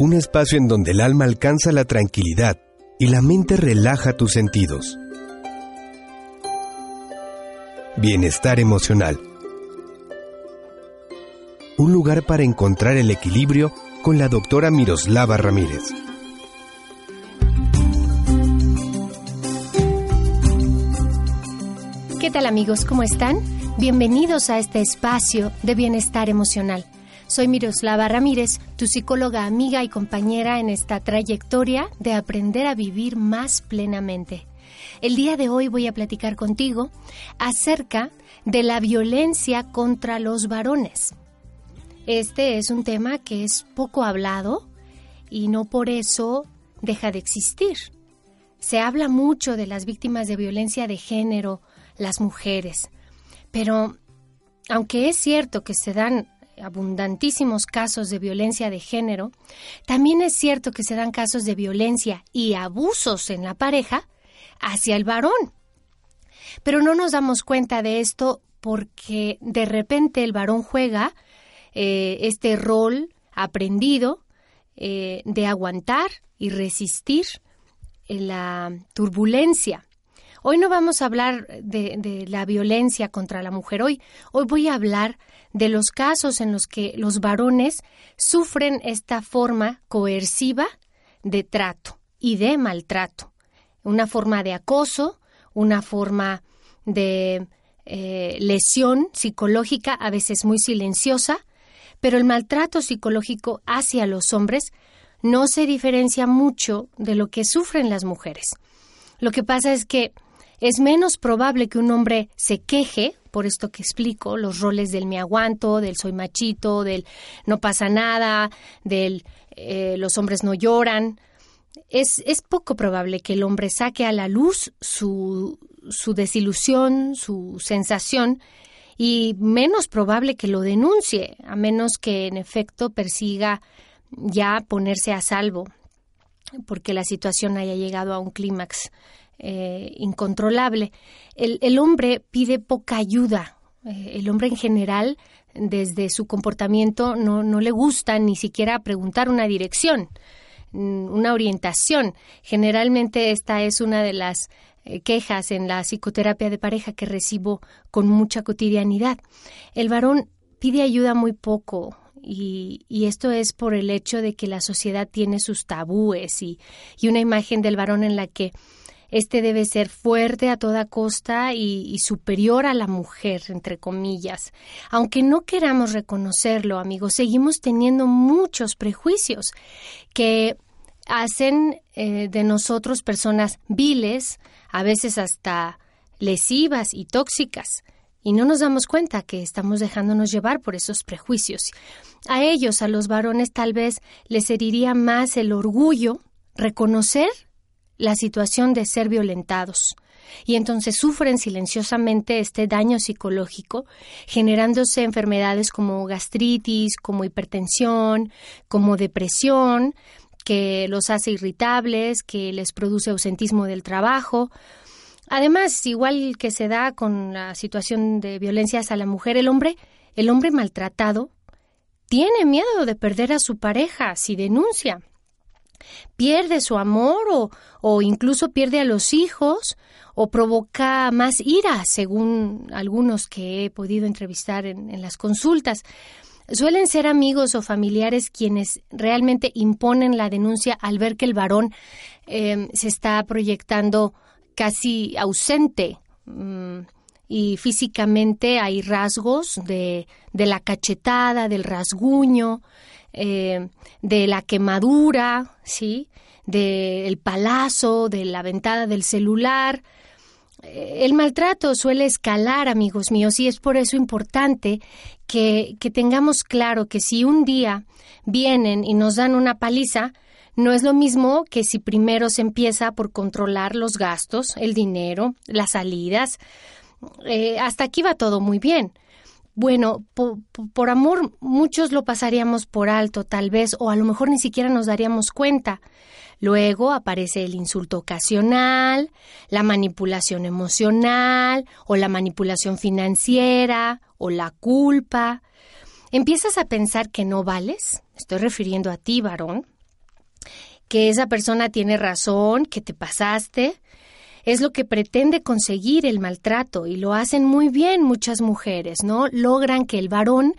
un espacio en donde el alma alcanza la tranquilidad y la mente relaja tus sentidos. Bienestar emocional. Un lugar para encontrar el equilibrio con la doctora Miroslava Ramírez. ¿Qué tal amigos? ¿Cómo están? Bienvenidos a este espacio de bienestar emocional. Soy Miroslava Ramírez, tu psicóloga amiga y compañera en esta trayectoria de aprender a vivir más plenamente. El día de hoy voy a platicar contigo acerca de la violencia contra los varones. Este es un tema que es poco hablado y no por eso deja de existir. Se habla mucho de las víctimas de violencia de género, las mujeres, pero aunque es cierto que se dan abundantísimos casos de violencia de género, también es cierto que se dan casos de violencia y abusos en la pareja hacia el varón. Pero no nos damos cuenta de esto porque de repente el varón juega eh, este rol aprendido eh, de aguantar y resistir la turbulencia. Hoy no vamos a hablar de, la violencia contra la mujer, hoy, hoy voy a hablar de los casos en los que los varones sufren esta forma coerciva de trato y de maltrato, una forma de acoso, una forma de eh, lesión psicológica, a veces muy silenciosa, pero el maltrato psicológico hacia los hombres no se diferencia mucho de lo que sufren las mujeres. Lo que pasa es que es menos probable que un hombre se queje, por esto que explico, los roles del me aguanto, del soy machito, del no pasa nada, del eh, los hombres no lloran. Es, es poco probable que el hombre saque a la luz su, su desilusión, su sensación, y menos probable que lo denuncie, a menos que en efecto persiga ya ponerse a salvo, porque la situación haya llegado a un clímax eh, incontrolable. El, hombre pide poca ayuda. Eh, el hombre en general, desde su comportamiento, no, no le gusta ni siquiera preguntar una dirección, mm, una orientación. Generalmente esta es una de las eh, quejas en la psicoterapia de pareja que recibo con mucha cotidianidad. El varón pide ayuda muy poco, y, y, esto es por el hecho de que la sociedad tiene sus tabúes y, y, una imagen del varón en la que este debe ser fuerte a toda costa y, superior a la mujer, entre comillas. Aunque no queramos reconocerlo, amigos, seguimos teniendo muchos prejuicios que hacen eh, de nosotros personas viles, a veces hasta lesivas y tóxicas. Y no nos damos cuenta que estamos dejándonos llevar por esos prejuicios. A ellos, a los varones, tal vez les heriría más el orgullo reconocer la situación de ser violentados y entonces sufren silenciosamente este daño psicológico, generándose enfermedades como gastritis, como hipertensión, como depresión, que los hace irritables, que les produce ausentismo del trabajo. Además, igual que se da con la situación de violencias a la mujer, el hombre, el hombre maltratado, tiene miedo de perder a su pareja si denuncia pierde su amor o, o incluso pierde a los hijos o provoca más ira, según algunos que he podido entrevistar en, las consultas. Suelen ser amigos o familiares quienes realmente imponen la denuncia al ver que el varón eh, se está proyectando casi ausente. Mm, y físicamente hay rasgos de, de la cachetada, del rasguño, eh, de la quemadura, ¿sí? del palazo, de la ventada del celular. Eh, el maltrato suele escalar, amigos míos, y es por eso importante que, que tengamos claro que si un día vienen y nos dan una paliza, no es lo mismo que si primero se empieza por controlar los gastos, el dinero, las salidas. Eh, hasta aquí va todo muy bien bueno, por, amor muchos lo pasaríamos por alto tal vez o a lo mejor ni siquiera nos daríamos cuenta. Luego aparece el insulto ocasional, la manipulación emocional o la manipulación financiera o la culpa. Empiezas a pensar que no vales, estoy refiriendo a ti, varón, que esa persona tiene razón, que te pasaste. Es lo que pretende conseguir el maltrato y lo hacen muy bien muchas mujeres, ¿no? Logran que el varón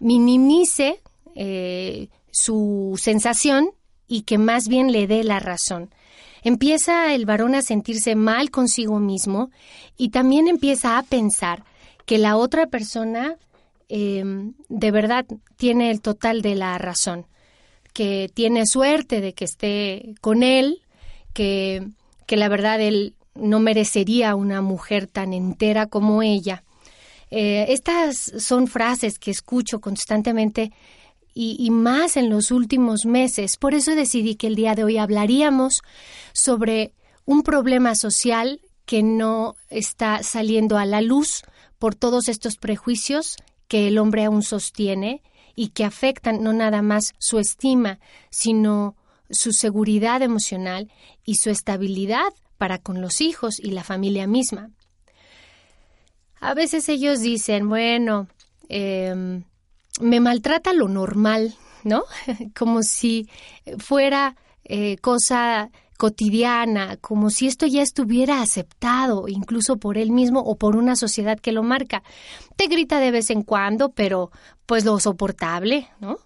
minimice eh, su sensación y que más bien le dé la razón. Empieza el varón a sentirse mal consigo mismo y también empieza a pensar que la otra persona em, de verdad tiene el total de la razón, que tiene suerte de que esté con él, que, que la verdad él no merecería una mujer tan entera como ella. Eh, estas son frases que escucho constantemente y, más en los últimos meses. Por eso decidí que el día de hoy hablaríamos sobre un problema social que no está saliendo a la luz por todos estos prejuicios que el hombre aún sostiene y que afectan no nada más su estima, sino su seguridad emocional y su estabilidad para con los hijos y la familia misma. A veces ellos dicen, bueno, eh, me maltrata lo normal, ¿no? como si fuera eh, cosa cotidiana, como si esto ya estuviera aceptado, incluso por él mismo o por una sociedad que lo marca. Te grita de vez en cuando, pero pues lo soportable, ¿no?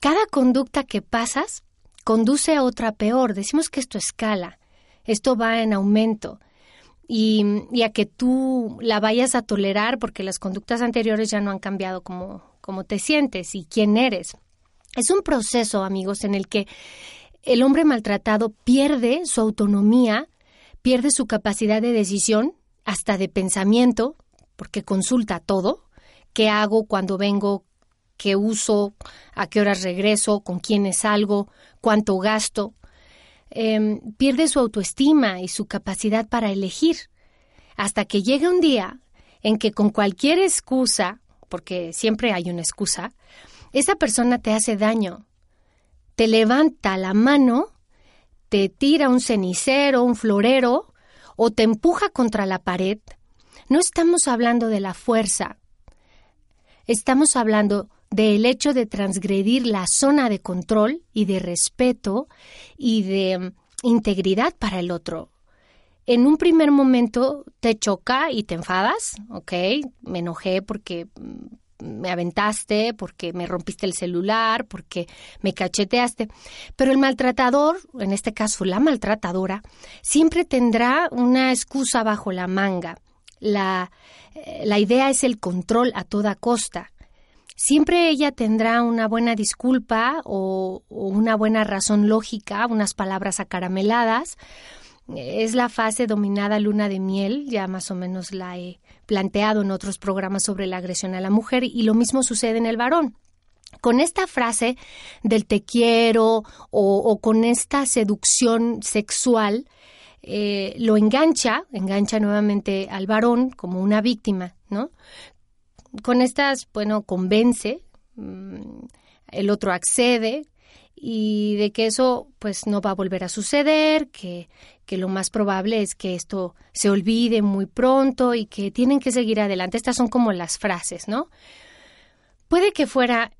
Cada conducta que pasas conduce a otra peor. Decimos que esto escala, esto va en aumento. Y, y, a que tú la vayas a tolerar porque las conductas anteriores ya no han cambiado como, cómo te sientes y quién eres. Es un proceso, amigos, en el que el hombre maltratado pierde su autonomía, pierde su capacidad de decisión, hasta de pensamiento, porque consulta todo. ¿Qué hago cuando vengo? ¿Qué uso? ¿A qué horas regreso? ¿Con quiénes salgo? ¿Cuánto gasto? Em, pierde su autoestima y su capacidad para elegir, hasta que llega un día en que con cualquier excusa porque siempre hay una excusa, esa persona te hace daño. Te levanta la mano, te tira un cenicero, un florero, o te empuja contra la pared. No estamos hablando de la fuerza. Estamos hablando del hecho de transgredir la zona de control y de respeto y de mm, integridad para el otro en un primer momento te choca y te enfadas, ¿ok? Me enojé porque mm, me aventaste, porque me rompiste el celular, porque me cacheteaste. Pero el maltratador, en este caso la maltratadora, siempre tendrá una excusa bajo la manga. La, eh, la idea es el control a toda costa. Siempre ella tendrá una buena disculpa o, una buena razón lógica, unas palabras acarameladas, es la fase dominada luna de miel, ya más o menos la he planteado en otros programas sobre la agresión a la mujer y lo mismo sucede en el varón. Con esta frase del te quiero o, con esta seducción sexual, eh, lo engancha, engancha nuevamente al varón como una víctima, ¿no? Con estas, bueno, convence, mm, el otro accede, y de que eso pues no va a volver a suceder, que, que lo más probable es que esto se olvide muy pronto y que tienen que seguir adelante. Estas son como las frases, ¿no? Puede que fuera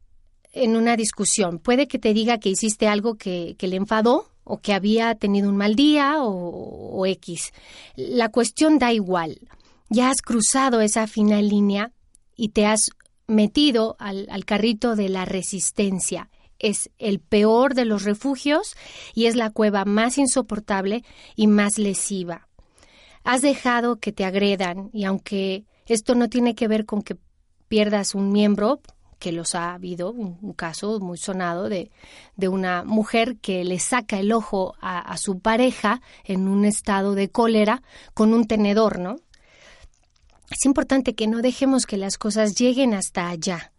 en una discusión, puede que te diga que hiciste algo que, que le enfadó o que había tenido un mal día o, o X. La cuestión da igual. Ya has cruzado esa final línea y te has metido al, carrito de la resistencia es el peor de los refugios y es la cueva más insoportable y más lesiva. Has dejado que te agredan y aunque esto no tiene que ver con que pierdas un miembro, que los ha habido, un, caso muy sonado de, de, una mujer que le saca el ojo a, a su pareja en un estado de cólera con un tenedor, ¿no? Es importante que no dejemos que las cosas lleguen hasta allá.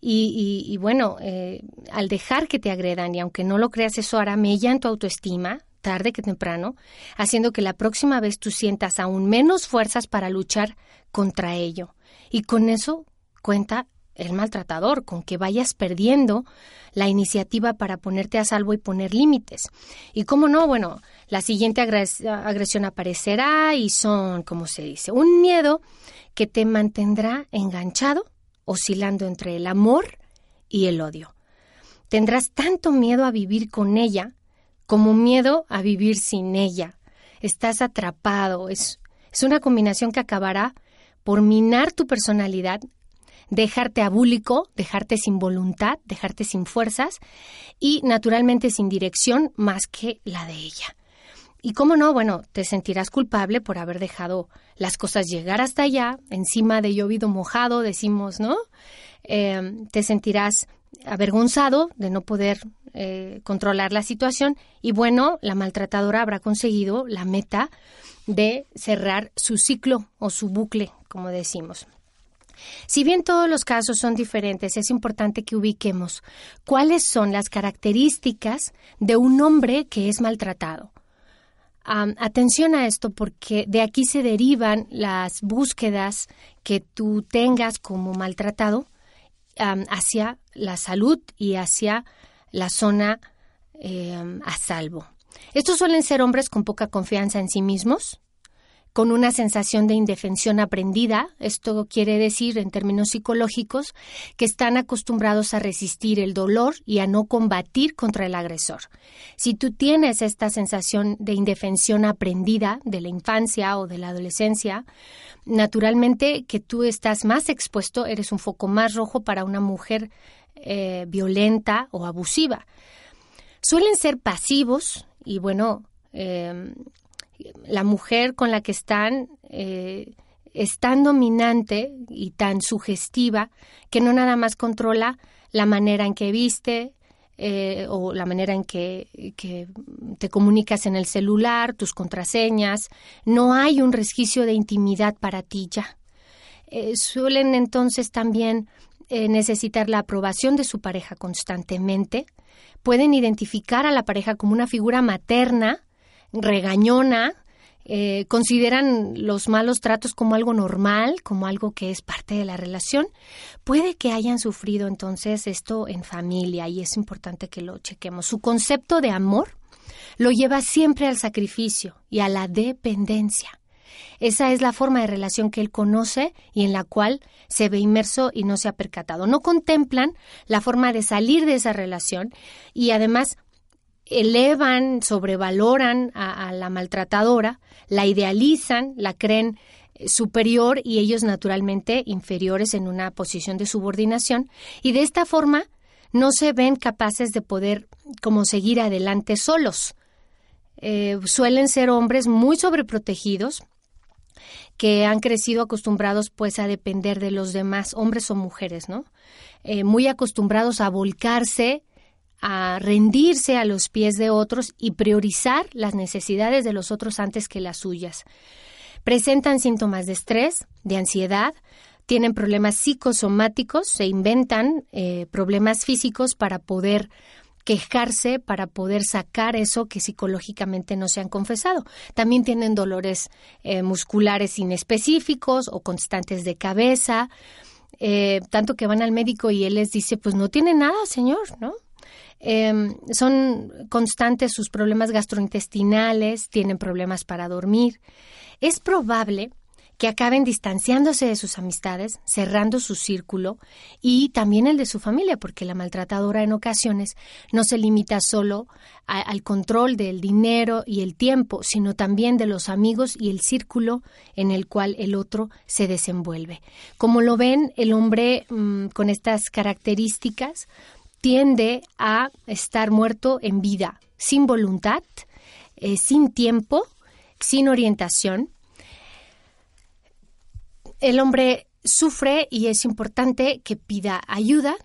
Y, bueno, eh, al dejar que te agredan, y aunque no lo creas, eso hará mella en tu autoestima, tarde que temprano, haciendo que la próxima vez tú sientas aún menos fuerzas para luchar contra ello. Y con eso cuenta el maltratador, con que vayas perdiendo la iniciativa para ponerte a salvo y poner límites. Y cómo no, bueno, la siguiente agresión aparecerá y son, como se dice, un miedo que te mantendrá enganchado oscilando entre el amor y el odio. Tendrás tanto miedo a vivir con ella como miedo a vivir sin ella. Estás atrapado. Es, es una combinación que acabará por minar tu personalidad, dejarte abúlico, dejarte sin voluntad, dejarte sin fuerzas y naturalmente sin dirección más que la de ella. Y cómo no, bueno, te sentirás culpable por haber dejado las cosas llegar hasta allá, encima de llovido mojado, decimos, ¿no? Eh, te sentirás avergonzado de no poder eh, controlar la situación y bueno, la maltratadora habrá conseguido la meta de cerrar su ciclo o su bucle, como decimos. Si bien todos los casos son diferentes, es importante que ubiquemos cuáles son las características de un hombre que es maltratado. atención a esto porque de aquí se derivan las búsquedas que tú tengas como maltratado hacia la salud y hacia la zona em, a salvo. Estos suelen ser hombres con poca confianza en sí mismos, con una sensación de indefensión aprendida. Esto quiere decir, en términos psicológicos, que están acostumbrados a resistir el dolor y a no combatir contra el agresor. Si tú tienes esta sensación de indefensión aprendida de la infancia o de la adolescencia, naturalmente que tú estás más expuesto, eres un foco más rojo para una mujer eh, violenta o abusiva. Suelen ser pasivos y bueno, em, la mujer con la que están eh, es tan dominante y tan sugestiva que no nada más controla la manera en que viste eh, o la manera en que, te comunicas en el celular, tus contraseñas. No hay un resquicio de intimidad para ti ya. suelen entonces también eh, necesitar la aprobación de su pareja constantemente, pueden identificar a la pareja como una figura materna, regañona, eh, consideran los malos tratos como algo normal, como algo que es parte de la relación. Puede que hayan sufrido entonces esto en familia y es importante que lo chequemos. Su concepto de amor lo lleva siempre al sacrificio y a la dependencia. Esa es la forma de relación que él conoce y en la cual se ve inmerso y no se ha percatado. No contemplan la forma de salir de esa relación y además elevan, sobrevaloran a, la maltratadora, la idealizan, la creen eh, superior y ellos naturalmente inferiores en una posición de subordinación y de esta forma no se ven capaces de poder como seguir adelante solos. Eh, suelen ser hombres muy sobreprotegidos, que han crecido acostumbrados pues a depender de los demás, hombres o mujeres, ¿no? Eh, muy acostumbrados a volcarse, a rendirse a los pies de otros y priorizar las necesidades de los otros antes que las suyas. Presentan síntomas de estrés, de ansiedad, tienen problemas psicosomáticos, se inventan eh, problemas físicos para poder quejarse para poder sacar eso que psicológicamente no se han confesado. También tienen dolores eh, musculares inespecíficos o constantes de cabeza, eh, tanto que van al médico y él les dice, pues no tiene nada, señor, ¿no? Em, son constantes sus problemas gastrointestinales, tienen problemas para dormir. Es probable que acaben distanciándose de sus amistades, cerrando su círculo y también el de su familia, porque la maltratadora en ocasiones no se limita solo al control del dinero y el tiempo, sino también de los amigos y el círculo en el cual el otro se desenvuelve. Como lo ven, el hombre mm, con estas características tiende a estar muerto en vida, sin voluntad, eh, sin tiempo, sin orientación el hombre sufre y es importante que pida ayuda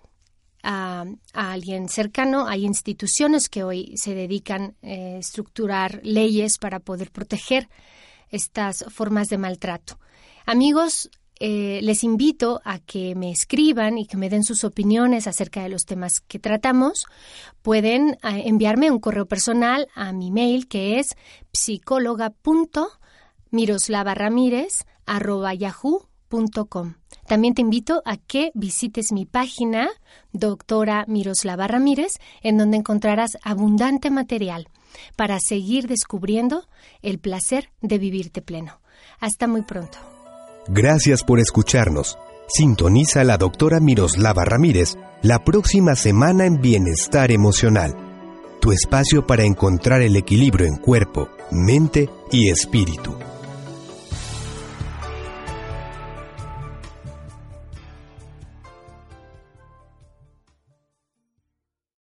a, alguien cercano. Hay instituciones que hoy se dedican a eh, estructurar leyes para poder proteger estas formas de maltrato. Amigos, eh, les invito a que me escriban y que me den sus opiniones acerca de los temas que tratamos. Pueden eh, enviarme un correo personal a mi mail que es psicóloga.miroslavaramírez.yahoo también te invito a que visites mi página, doctora Miroslava Ramírez, en donde encontrarás abundante material para seguir descubriendo el placer de vivirte pleno. Hasta muy pronto. Gracias por escucharnos. Sintoniza la doctora Miroslava Ramírez la próxima semana en Bienestar Emocional tu espacio para encontrar el equilibrio en cuerpo, mente y espíritu.